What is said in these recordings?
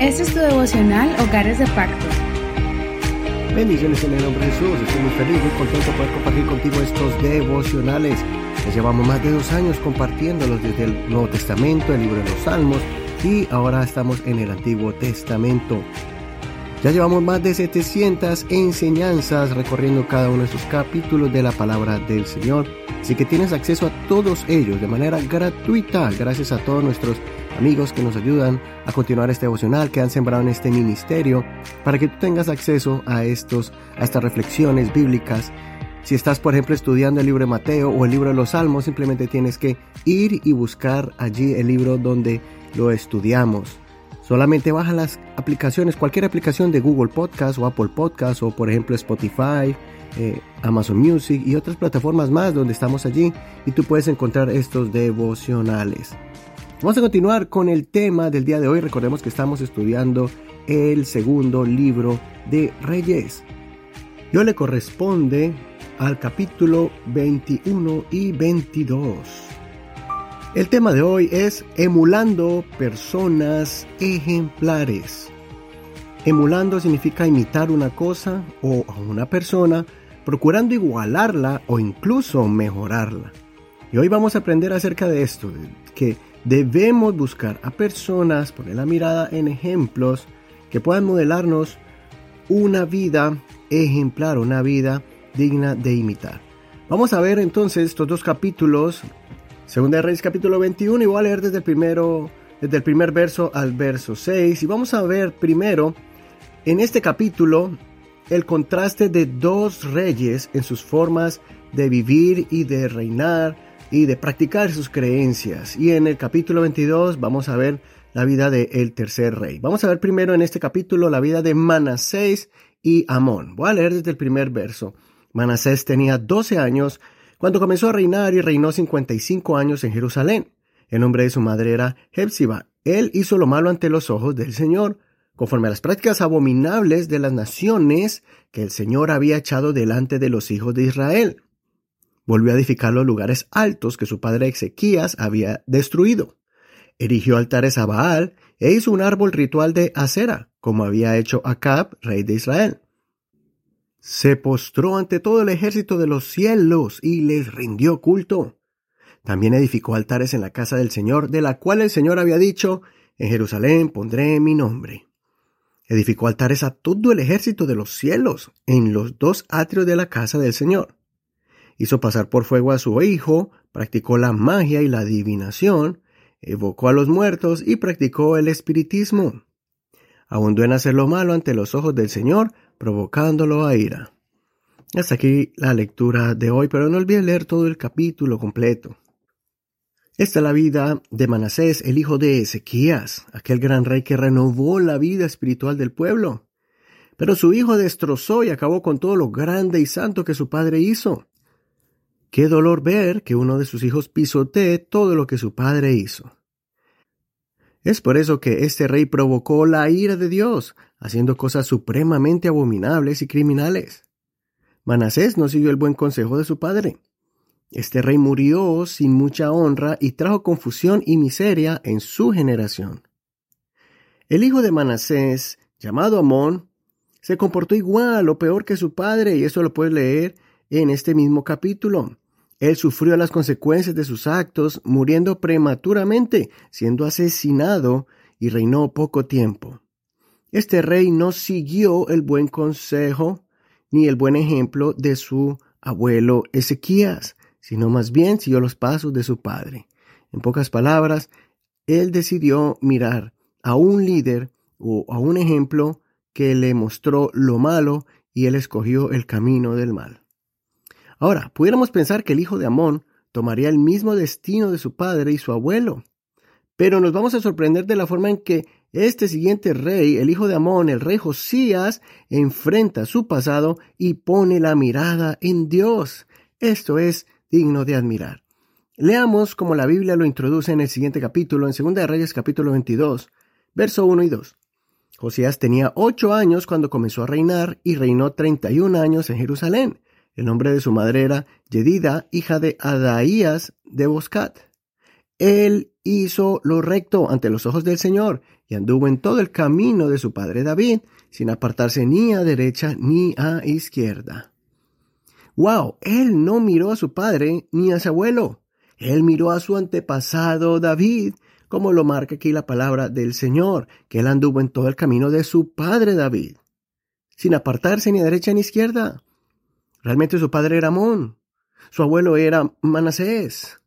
Este es tu devocional Hogares de Pacto. Bendiciones en el nombre de Jesús. Estoy muy feliz, muy contento de poder compartir contigo estos devocionales. Ya llevamos más de dos años compartiéndolos desde el Nuevo Testamento, el libro de los Salmos, y ahora estamos en el Antiguo Testamento. Ya llevamos más de 700 enseñanzas recorriendo cada uno de sus capítulos de la palabra del Señor. Así que tienes acceso a todos ellos de manera gratuita gracias a todos nuestros amigos que nos ayudan a continuar este devocional, que han sembrado en este ministerio, para que tú tengas acceso a, estos, a estas reflexiones bíblicas. Si estás, por ejemplo, estudiando el libro de Mateo o el libro de los Salmos, simplemente tienes que ir y buscar allí el libro donde lo estudiamos. Solamente baja las aplicaciones, cualquier aplicación de Google Podcast o Apple Podcast o por ejemplo Spotify, eh, Amazon Music y otras plataformas más donde estamos allí y tú puedes encontrar estos devocionales. Vamos a continuar con el tema del día de hoy. Recordemos que estamos estudiando el segundo libro de Reyes. Yo le corresponde al capítulo 21 y 22. El tema de hoy es emulando personas ejemplares. Emulando significa imitar una cosa o a una persona, procurando igualarla o incluso mejorarla. Y hoy vamos a aprender acerca de esto, que debemos buscar a personas, poner la mirada en ejemplos que puedan modelarnos una vida ejemplar, una vida digna de imitar. Vamos a ver entonces estos dos capítulos Segunda de Reyes capítulo 21 y voy a leer desde el, primero, desde el primer verso al verso 6 y vamos a ver primero en este capítulo el contraste de dos reyes en sus formas de vivir y de reinar y de practicar sus creencias. Y en el capítulo 22 vamos a ver la vida del tercer rey. Vamos a ver primero en este capítulo la vida de Manasés y Amón. Voy a leer desde el primer verso. Manasés tenía 12 años cuando comenzó a reinar y reinó 55 años en Jerusalén. El nombre de su madre era Hepsiba. Él hizo lo malo ante los ojos del Señor, conforme a las prácticas abominables de las naciones que el Señor había echado delante de los hijos de Israel. Volvió a edificar los lugares altos que su padre Ezequías había destruido. Erigió altares a Baal e hizo un árbol ritual de acera, como había hecho Acab, rey de Israel se postró ante todo el ejército de los cielos y les rindió culto. También edificó altares en la casa del Señor, de la cual el Señor había dicho, en Jerusalén pondré mi nombre. Edificó altares a todo el ejército de los cielos, en los dos atrios de la casa del Señor. Hizo pasar por fuego a su hijo, practicó la magia y la adivinación, evocó a los muertos y practicó el espiritismo. Abundó en hacer lo malo ante los ojos del Señor, provocándolo a ira. Hasta aquí la lectura de hoy, pero no olviden leer todo el capítulo completo. Esta es la vida de Manasés, el hijo de Ezequías, aquel gran rey que renovó la vida espiritual del pueblo. Pero su hijo destrozó y acabó con todo lo grande y santo que su padre hizo. Qué dolor ver que uno de sus hijos pisotee todo lo que su padre hizo. Es por eso que este rey provocó la ira de Dios, haciendo cosas supremamente abominables y criminales. Manasés no siguió el buen consejo de su padre. Este rey murió sin mucha honra y trajo confusión y miseria en su generación. El hijo de Manasés, llamado Amón, se comportó igual o peor que su padre, y eso lo puedes leer en este mismo capítulo. Él sufrió las consecuencias de sus actos, muriendo prematuramente, siendo asesinado, y reinó poco tiempo. Este rey no siguió el buen consejo ni el buen ejemplo de su abuelo Ezequías, sino más bien siguió los pasos de su padre. En pocas palabras, él decidió mirar a un líder o a un ejemplo que le mostró lo malo y él escogió el camino del mal. Ahora, pudiéramos pensar que el hijo de Amón tomaría el mismo destino de su padre y su abuelo, pero nos vamos a sorprender de la forma en que este siguiente rey, el hijo de Amón, el rey Josías, enfrenta su pasado y pone la mirada en Dios. Esto es digno de admirar. Leamos como la Biblia lo introduce en el siguiente capítulo, en 2 de Reyes capítulo 22, verso 1 y 2. Josías tenía ocho años cuando comenzó a reinar y reinó 31 años en Jerusalén. El nombre de su madre era Yedida, hija de Adaías de Boscat. Él hizo lo recto ante los ojos del Señor y anduvo en todo el camino de su padre David, sin apartarse ni a derecha ni a izquierda. ¡Wow! Él no miró a su padre ni a su abuelo. Él miró a su antepasado David, como lo marca aquí la palabra del Señor, que él anduvo en todo el camino de su padre David, sin apartarse ni a derecha ni a izquierda. Realmente su padre era Amón, su abuelo era Manasés,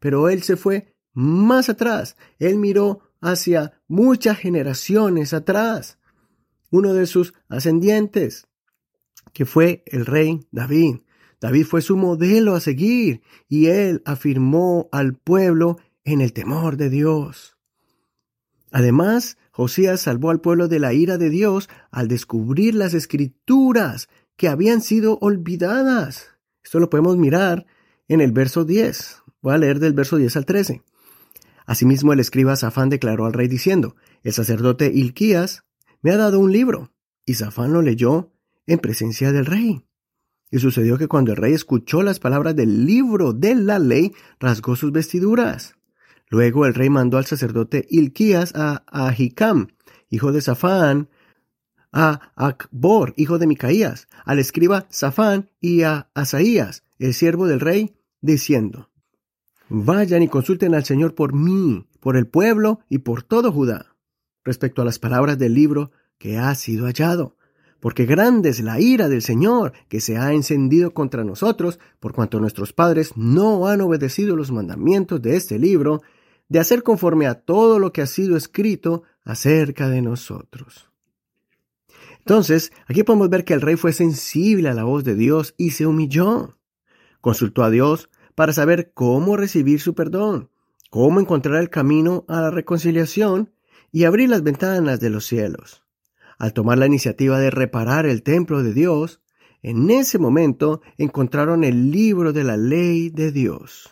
pero él se fue más atrás, él miró hacia muchas generaciones atrás, uno de sus ascendientes, que fue el rey David. David fue su modelo a seguir y él afirmó al pueblo en el temor de Dios. Además, Josías salvó al pueblo de la ira de Dios al descubrir las escrituras que habían sido olvidadas. Esto lo podemos mirar en el verso 10. Voy a leer del verso 10 al 13. Asimismo, el escriba Safán declaró al rey diciendo, el sacerdote Ilquías me ha dado un libro. Y Safán lo leyó en presencia del rey. Y sucedió que cuando el rey escuchó las palabras del libro de la ley, rasgó sus vestiduras. Luego el rey mandó al sacerdote Ilquías a Ahicam, hijo de Safán, a Akbor, hijo de Micaías, al escriba Safán y a Asaías, el siervo del rey, diciendo, Vayan y consulten al Señor por mí, por el pueblo y por todo Judá, respecto a las palabras del libro que ha sido hallado porque grande es la ira del Señor que se ha encendido contra nosotros, por cuanto nuestros padres no han obedecido los mandamientos de este libro, de hacer conforme a todo lo que ha sido escrito acerca de nosotros. Entonces, aquí podemos ver que el rey fue sensible a la voz de Dios y se humilló. Consultó a Dios para saber cómo recibir su perdón, cómo encontrar el camino a la reconciliación y abrir las ventanas de los cielos al tomar la iniciativa de reparar el templo de Dios, en ese momento encontraron el libro de la ley de Dios.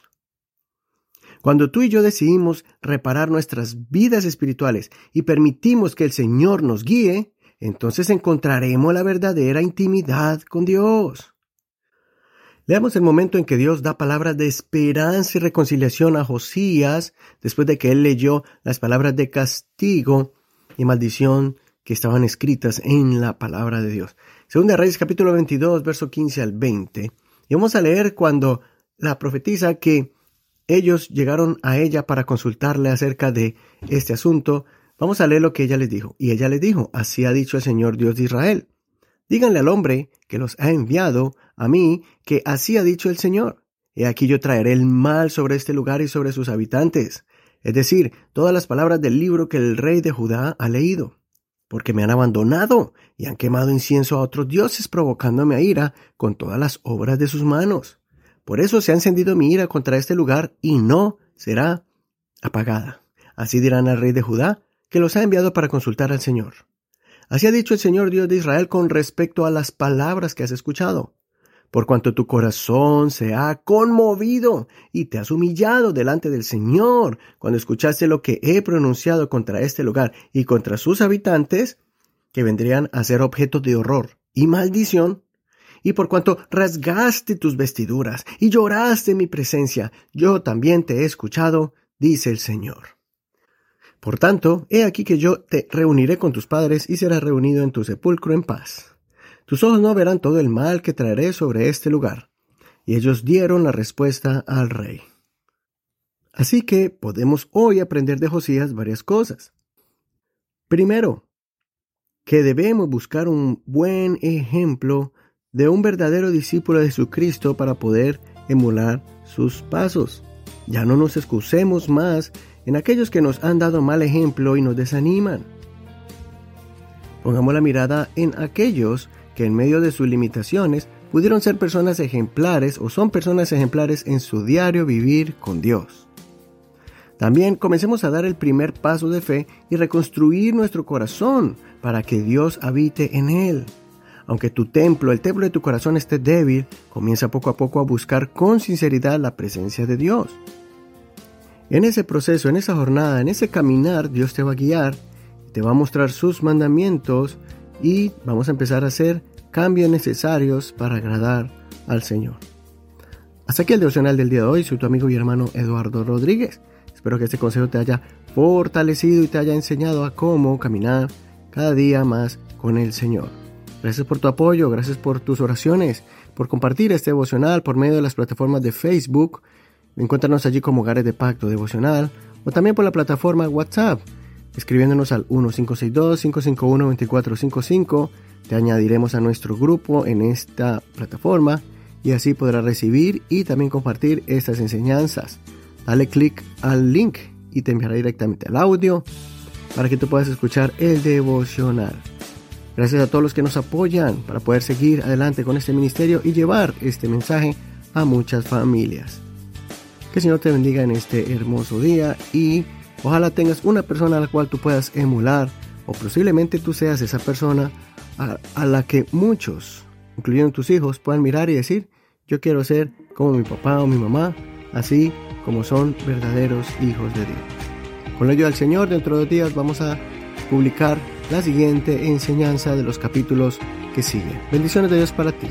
Cuando tú y yo decidimos reparar nuestras vidas espirituales y permitimos que el Señor nos guíe, entonces encontraremos la verdadera intimidad con Dios. Leamos el momento en que Dios da palabras de esperanza y reconciliación a Josías después de que él leyó las palabras de castigo y maldición que estaban escritas en la palabra de Dios. Segunda Reyes capítulo 22, verso 15 al 20. Y vamos a leer cuando la profetiza que ellos llegaron a ella para consultarle acerca de este asunto. Vamos a leer lo que ella les dijo. Y ella les dijo, así ha dicho el Señor Dios de Israel. Díganle al hombre que los ha enviado a mí, que así ha dicho el Señor. He aquí yo traeré el mal sobre este lugar y sobre sus habitantes. Es decir, todas las palabras del libro que el rey de Judá ha leído porque me han abandonado y han quemado incienso a otros dioses, provocándome a ira con todas las obras de sus manos. Por eso se ha encendido mi ira contra este lugar y no será apagada. Así dirán al rey de Judá, que los ha enviado para consultar al Señor. Así ha dicho el Señor Dios de Israel con respecto a las palabras que has escuchado por cuanto tu corazón se ha conmovido y te has humillado delante del Señor cuando escuchaste lo que he pronunciado contra este lugar y contra sus habitantes, que vendrían a ser objeto de horror y maldición, y por cuanto rasgaste tus vestiduras y lloraste en mi presencia, yo también te he escuchado, dice el Señor. Por tanto, he aquí que yo te reuniré con tus padres y serás reunido en tu sepulcro en paz. Tus ojos no verán todo el mal que traeré sobre este lugar. Y ellos dieron la respuesta al rey. Así que podemos hoy aprender de Josías varias cosas. Primero, que debemos buscar un buen ejemplo de un verdadero discípulo de Jesucristo para poder emular sus pasos. Ya no nos excusemos más en aquellos que nos han dado mal ejemplo y nos desaniman. Pongamos la mirada en aquellos que en medio de sus limitaciones pudieron ser personas ejemplares o son personas ejemplares en su diario vivir con Dios. También comencemos a dar el primer paso de fe y reconstruir nuestro corazón para que Dios habite en él. Aunque tu templo, el templo de tu corazón esté débil, comienza poco a poco a buscar con sinceridad la presencia de Dios. En ese proceso, en esa jornada, en ese caminar, Dios te va a guiar, te va a mostrar sus mandamientos y vamos a empezar a hacer cambios necesarios para agradar al Señor. Hasta aquí el devocional del día de hoy. Soy tu amigo y hermano Eduardo Rodríguez. Espero que este consejo te haya fortalecido y te haya enseñado a cómo caminar cada día más con el Señor. Gracias por tu apoyo, gracias por tus oraciones, por compartir este devocional por medio de las plataformas de Facebook. Encuéntranos allí como Hogares de Pacto Devocional o también por la plataforma WhatsApp, escribiéndonos al 1562-551-2455. Te añadiremos a nuestro grupo en esta plataforma y así podrás recibir y también compartir estas enseñanzas. Dale clic al link y te enviará directamente al audio para que tú puedas escuchar el devocional. Gracias a todos los que nos apoyan para poder seguir adelante con este ministerio y llevar este mensaje a muchas familias. Que el Señor te bendiga en este hermoso día y ojalá tengas una persona a la cual tú puedas emular o posiblemente tú seas esa persona a, la que muchos, incluyendo tus hijos, puedan mirar y decir, yo quiero ser como mi papá o mi mamá, así como son verdaderos hijos de Dios. Con ello al Señor, dentro de dos días vamos a publicar la siguiente enseñanza de los capítulos que siguen. Bendiciones de Dios para ti.